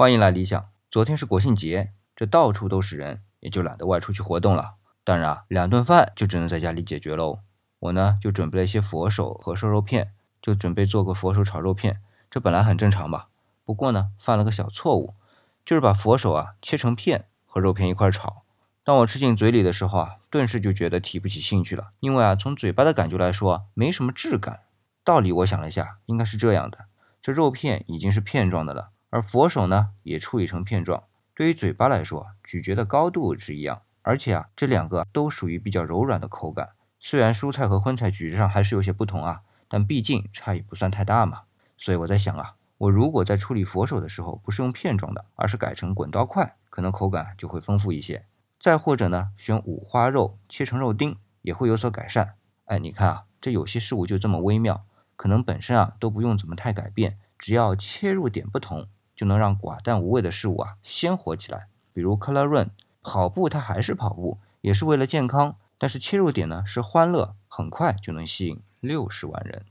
欢迎来理想。昨天是国庆节，这到处都是人，也就懒得外出去活动了。当然啊，两顿饭就只能在家里解决喽。我呢就准备了一些佛手和瘦肉片，就准备做个佛手炒肉片。这本来很正常吧？不过呢，犯了个小错误，就是把佛手啊切成片和肉片一块炒。当我吃进嘴里的时候啊，顿时就觉得提不起兴趣了，因为啊，从嘴巴的感觉来说，没什么质感。道理我想了一下，应该是这样的：这肉片已经是片状的了。而佛手呢，也处理成片状。对于嘴巴来说，咀嚼的高度是一样，而且啊，这两个都属于比较柔软的口感。虽然蔬菜和荤菜咀嚼上还是有些不同啊，但毕竟差异不算太大嘛。所以我在想啊，我如果在处理佛手的时候不是用片状的，而是改成滚刀块，可能口感就会丰富一些。再或者呢，选五花肉切成肉丁，也会有所改善。哎，你看啊，这有些事物就这么微妙，可能本身啊都不用怎么太改变，只要切入点不同。就能让寡淡无味的事物啊鲜活起来。比如 Color Run 跑步，它还是跑步，也是为了健康，但是切入点呢是欢乐，很快就能吸引六十万人。